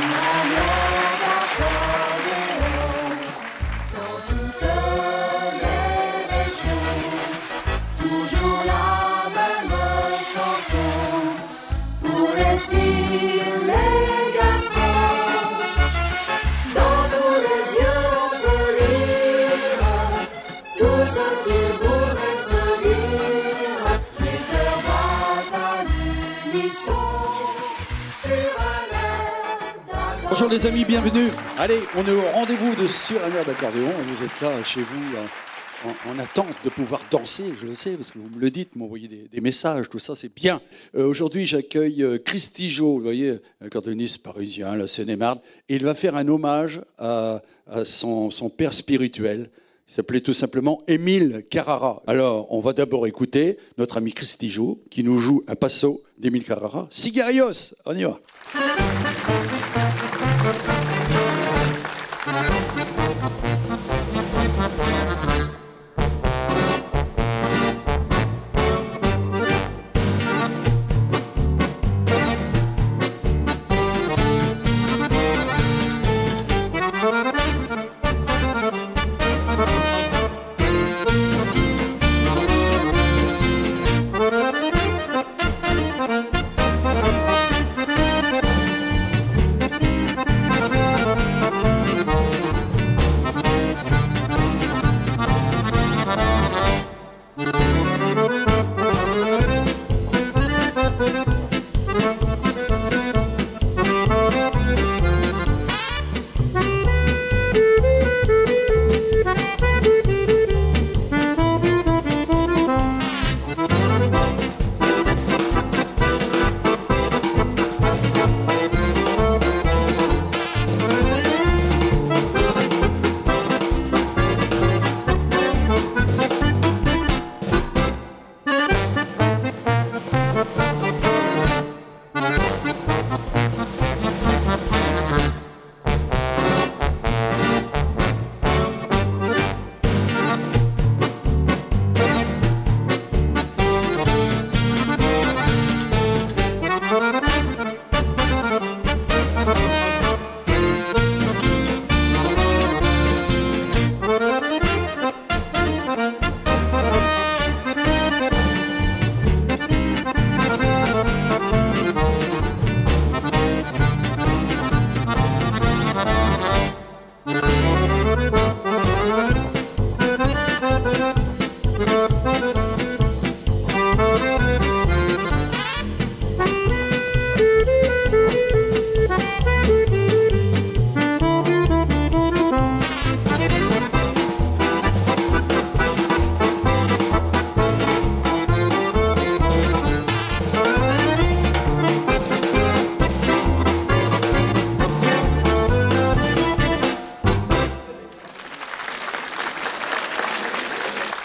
Gracias. Bonjour les amis, bienvenue. Allez, on est au rendez-vous de Sur d'accordéon. Vous êtes là chez vous en, en attente de pouvoir danser, je le sais, parce que vous me le dites, m'envoyez des, messages, tout ça, c'est bien. Euh, Aujourd'hui, j'accueille euh, Christy Jo, vous voyez, accordéoniste parisien, la Seine-et-Marne, et il va faire un hommage à, son père spirituel. Il s'appelait tout simplement Émile Carrara. Alors, on va d'abord écouter notre ami Christy Jo, qui nous joue un passo d'Émile Carrara. Sigarios, on y va.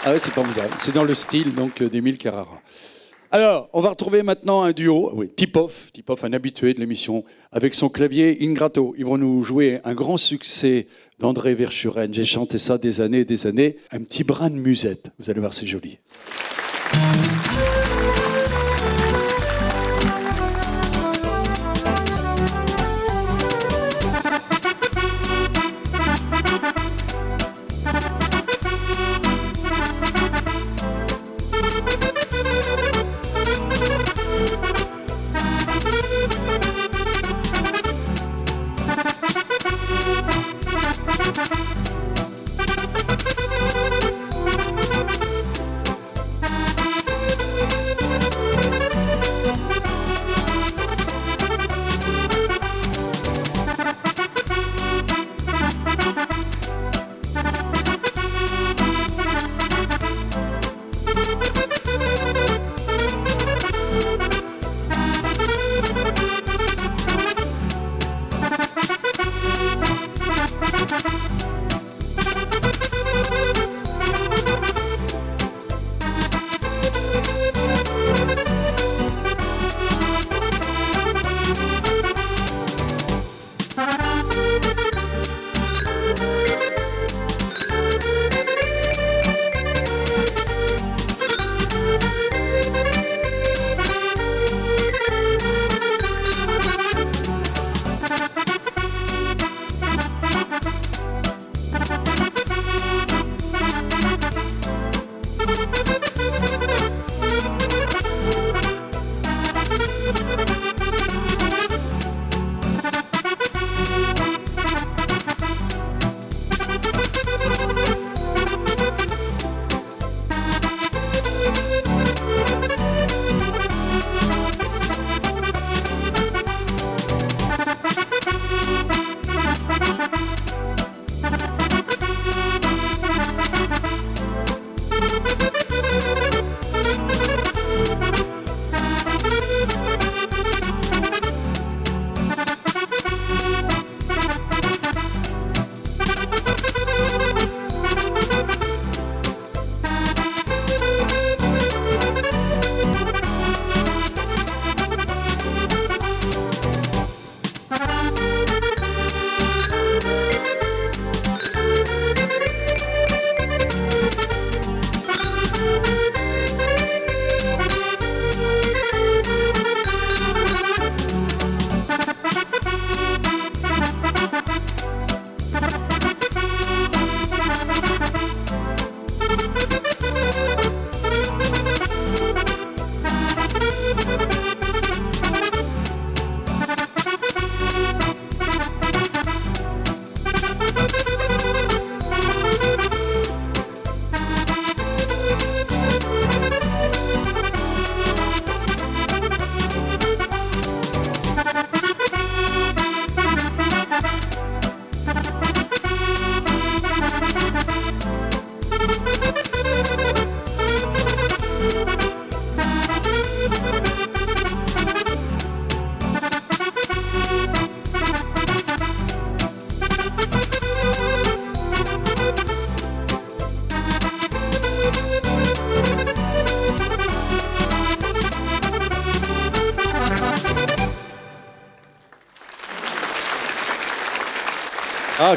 Ah ouais, c'est formidable. C'est dans le style donc euh, d'Émile Carrara. Alors, on va retrouver maintenant un duo, oui, Tipoff, un habitué de l'émission, avec son clavier Ingrato. Ils vont nous jouer un grand succès d'André Verschuren. J'ai chanté ça des années et des années. Un petit brin de musette. Vous allez voir, c'est joli.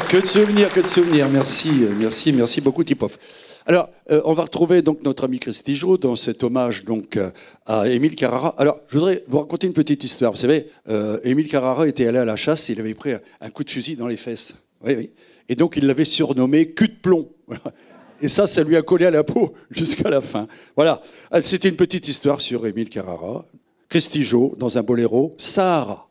Ah, que de souvenirs, que de souvenirs. Merci, euh, merci, merci beaucoup, Tipoff. Alors, euh, on va retrouver donc notre ami Christijo dans cet hommage donc euh, à Émile Carrara. Alors, je voudrais vous raconter une petite histoire. Vous savez, euh, Émile Carrara était allé à la chasse, il avait pris un, coup de fusil dans les fesses. Oui, oui. Et donc, il l'avait surnommé cul de plomb. Et ça, ça lui a collé à la peau jusqu'à la fin. Voilà. C'était une petite histoire sur Émile Carrara. Christijo dans un boléro, Sahara.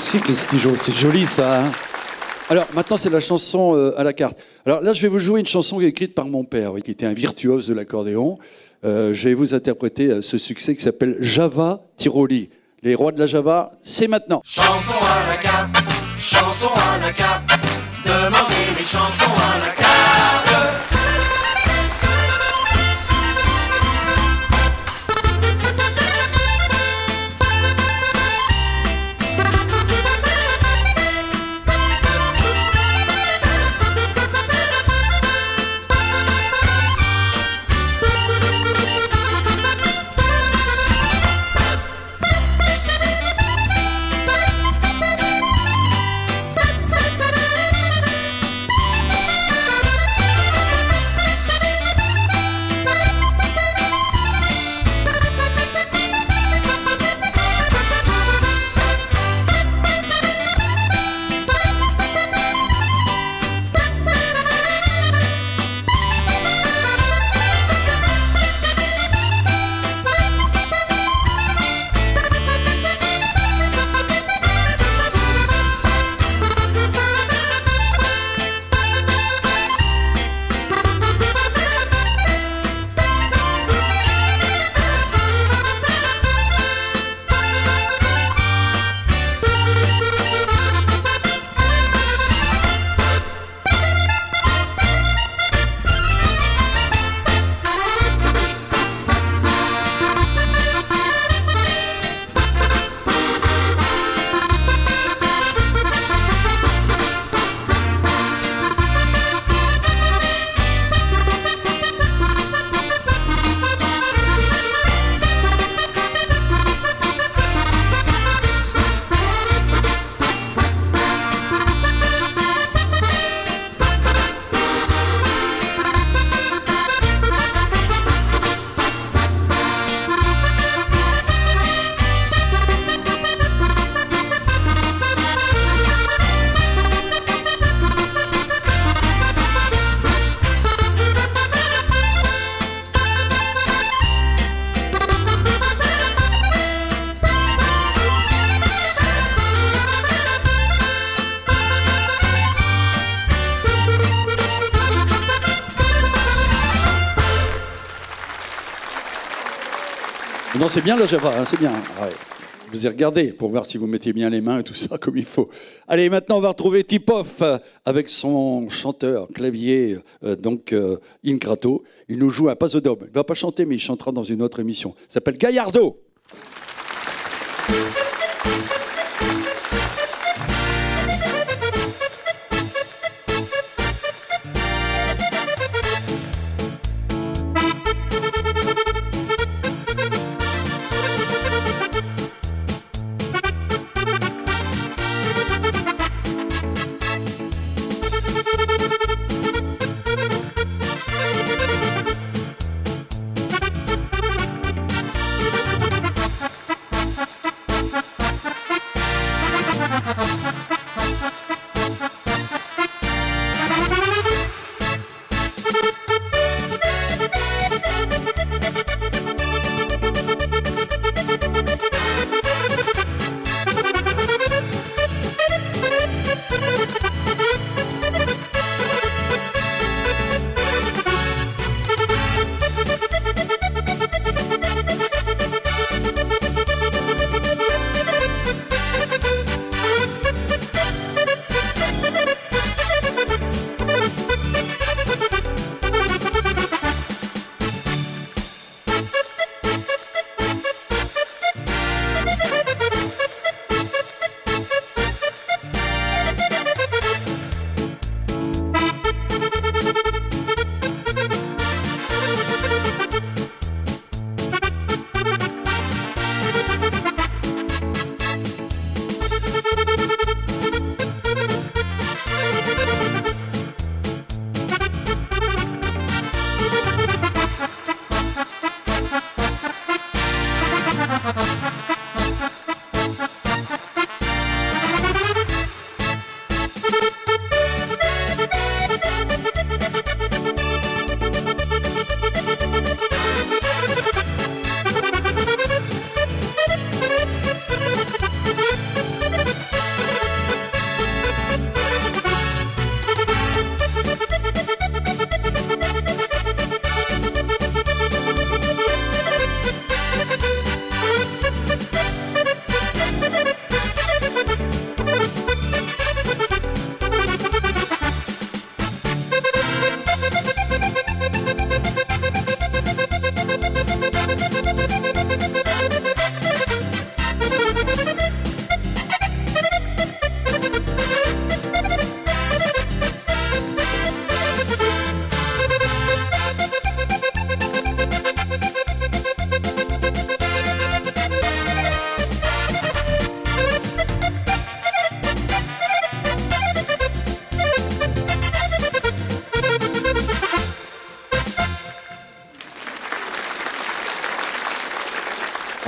C'est joli ça. hein. Alors maintenant c'est la chanson euh, à la carte. Alors là je vais vous jouer une chanson écrite par mon père, qui était un virtuose de l'accordéon. Euh, je vais vous interpréter euh, ce succès qui s'appelle Java Tiroli. Les rois de la Java, c'est maintenant. Chanson à la carte, chanson à la carte, demandez les chansons à la carte. C'est bien le Java, hein, c'est bien. Ouais. Je vous ai regardé pour voir si vous mettez bien les mains et tout ça comme il faut. Allez, maintenant on va retrouver Tipoff euh, avec son chanteur clavier, euh, donc euh, Ingrato. Il nous joue un pasodome. Il va pas chanter, mais il chantera dans une autre émission. Il s'appelle Gaillardo.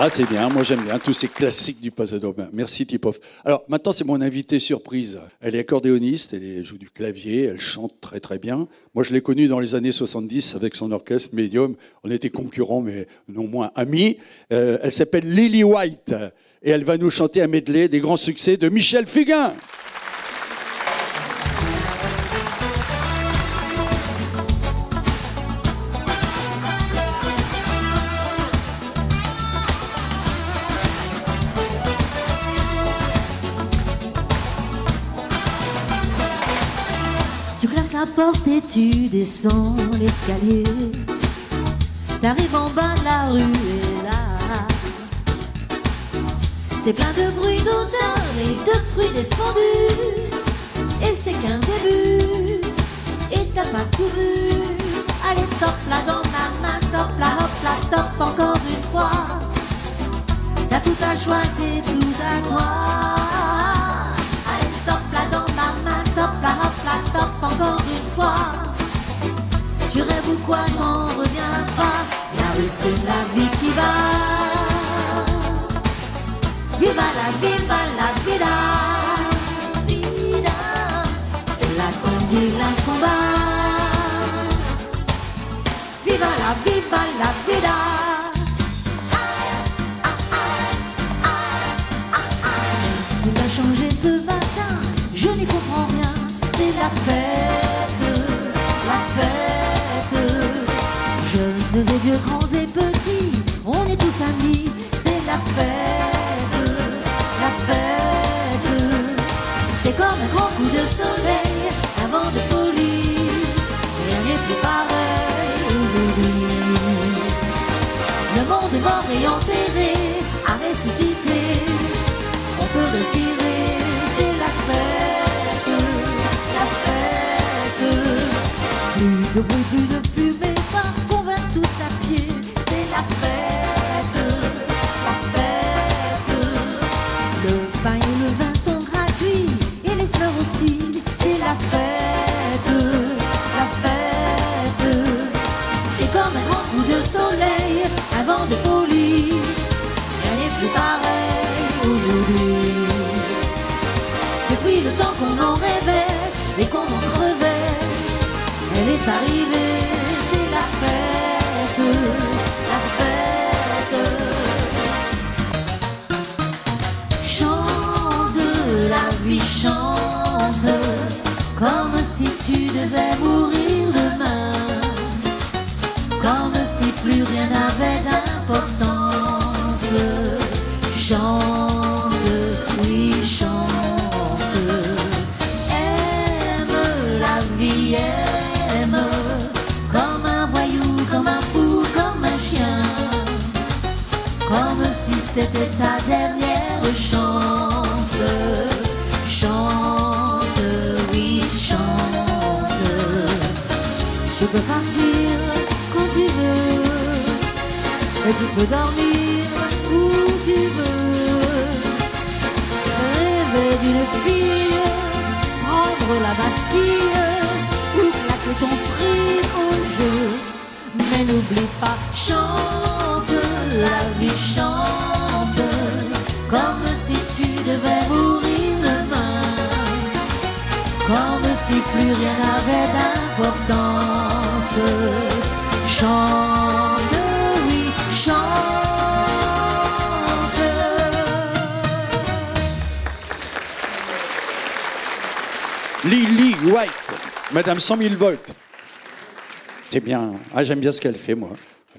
Ah, c'est bien, moi j'aime bien tous ces classiques du Pasadome. Merci Tipov. Alors maintenant c'est mon invité surprise. Elle est accordéoniste, elle joue du clavier, elle chante très très bien. Moi je l'ai connue dans les années 70 avec son orchestre Medium. On était concurrents mais non moins amis. Euh, elle s'appelle Lily White et elle va nous chanter un medley des grands succès de Michel Fugain. Et tu descends l'escalier. T'arrives en bas de la rue et là, c'est plein de bruit, d'odeurs et de fruits défendus. Et c'est qu'un début, et t'as pas tout vu. Allez, top là dans ma main, top là, hop là, top encore une fois. T'as tout à choisir, tout à toi. Allez, top là dans ma main, top là, hop là, top encore une fois. Tu rêves ou quoi, t'en reviens pas. La rue, c'est la vie qui va. vieux, grands et petits, on est tous amis, c'est la fête, la fête. C'est comme un grand coup de soleil, un vent de folie, rien n'est plus pareil. Le monde est mort et enterré, à ressusciter, on peut respirer, c'est la fête, la fête. Plus de bruit, plus de plus rien n'avait d'importance. C'était ta dernière chance. Chante, oui, chante. Tu peux partir quand tu veux, et tu peux dormir où tu veux. Rêver d'une fille, prendre la Bastille, ou claquer ton prix au jeu. Mais n'oublie pas, chante, la vie chante, si tu devais mourir demain, comme si plus rien n'avait d'importance. Chante, oui, chante. Lily White, Madame 100 000 volts. C'est bien. Ah, j'aime bien ce qu'elle fait, moi.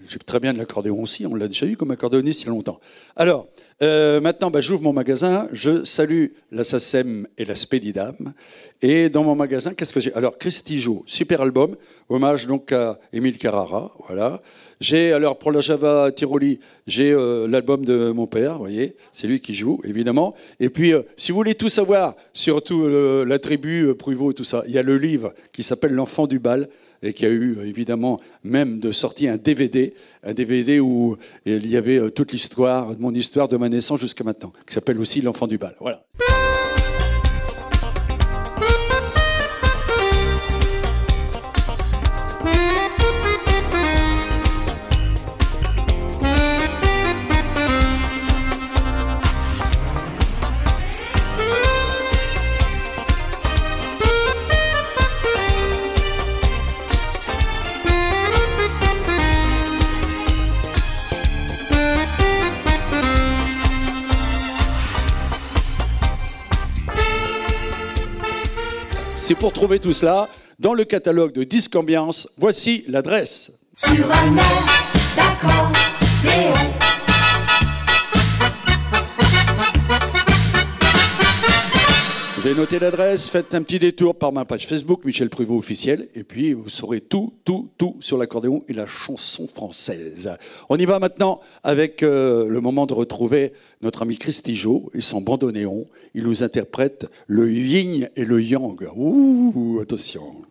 Joue très bien de l'accordéon aussi. On l'a déjà eu comme accordéoniste il y a longtemps. Alors, euh, maintenant, bah, j'ouvre mon magasin. Je salue la SACEM et la Spédidam. Et dans mon magasin, qu'est-ce que j'ai? Alors, Christijo, super album. Hommage donc à Émile Carrara. Voilà. J'ai, alors, pour la Java Tiroli, j'ai euh, l'album de mon père, vous voyez. C'est lui qui joue, évidemment. Et puis, euh, si vous voulez tout savoir, surtout la tribu, Pruvot tout ça, il y a le livre qui s'appelle L'enfant du bal et qui a eu évidemment même de sortie un DVD, un DVD où il y avait toute l'histoire, mon histoire de ma naissance jusqu'à maintenant, qui s'appelle aussi L'enfant du bal. Voilà. C'est pour trouver tout cela dans le catalogue de Disque Ambiance. Voici l'adresse. Avez noté l'adresse, faites un petit détour par ma page Facebook, Michel Pruvot officiel, et puis vous saurez tout, tout, tout sur l'accordéon et la chanson française. On y va maintenant avec euh, le moment de retrouver notre ami Christijo et son bandoneon. Il nous interprète le yin et le yang. Ouh, attention.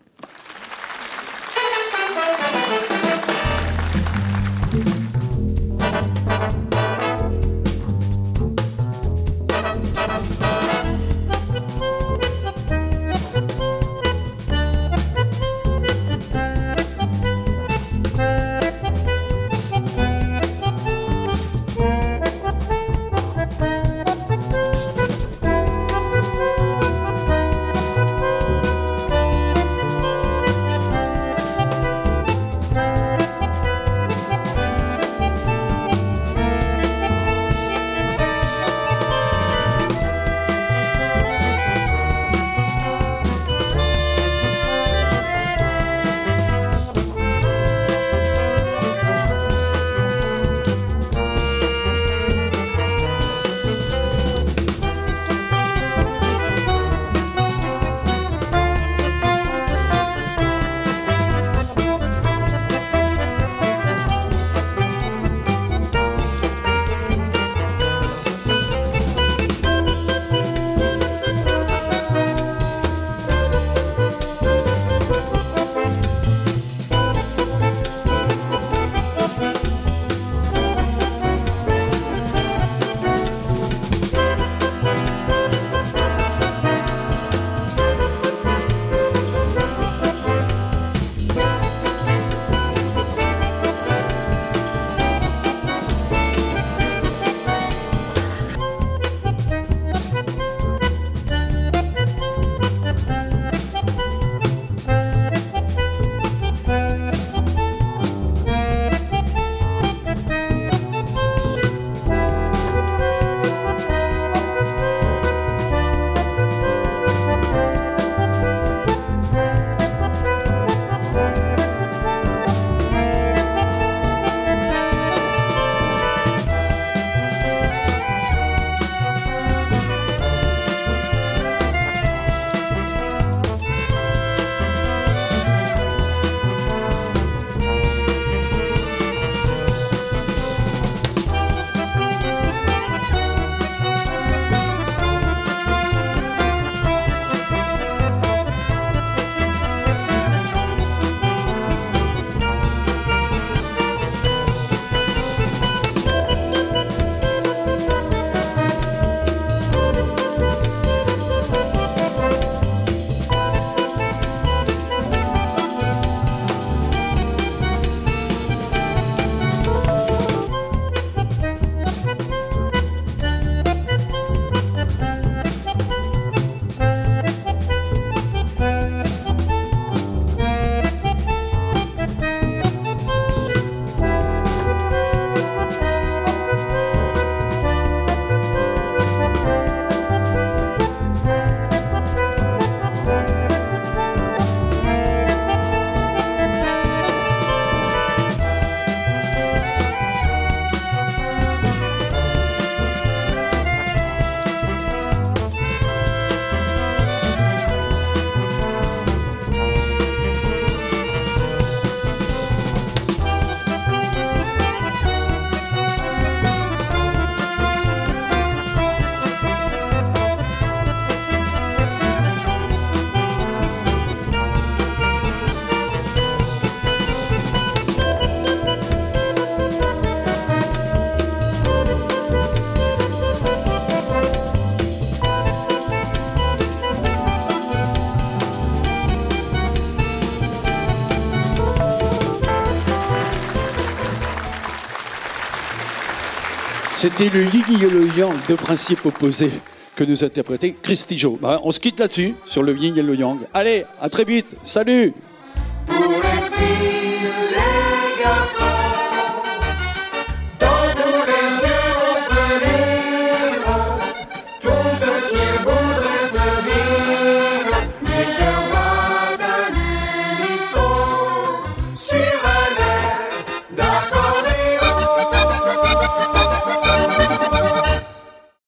C'était le yin et le yang, deux principes opposés que nous interprétait Christy Joe. Bah, on se quitte là-dessus, sur le yin et le yang. Allez, à très vite. Salut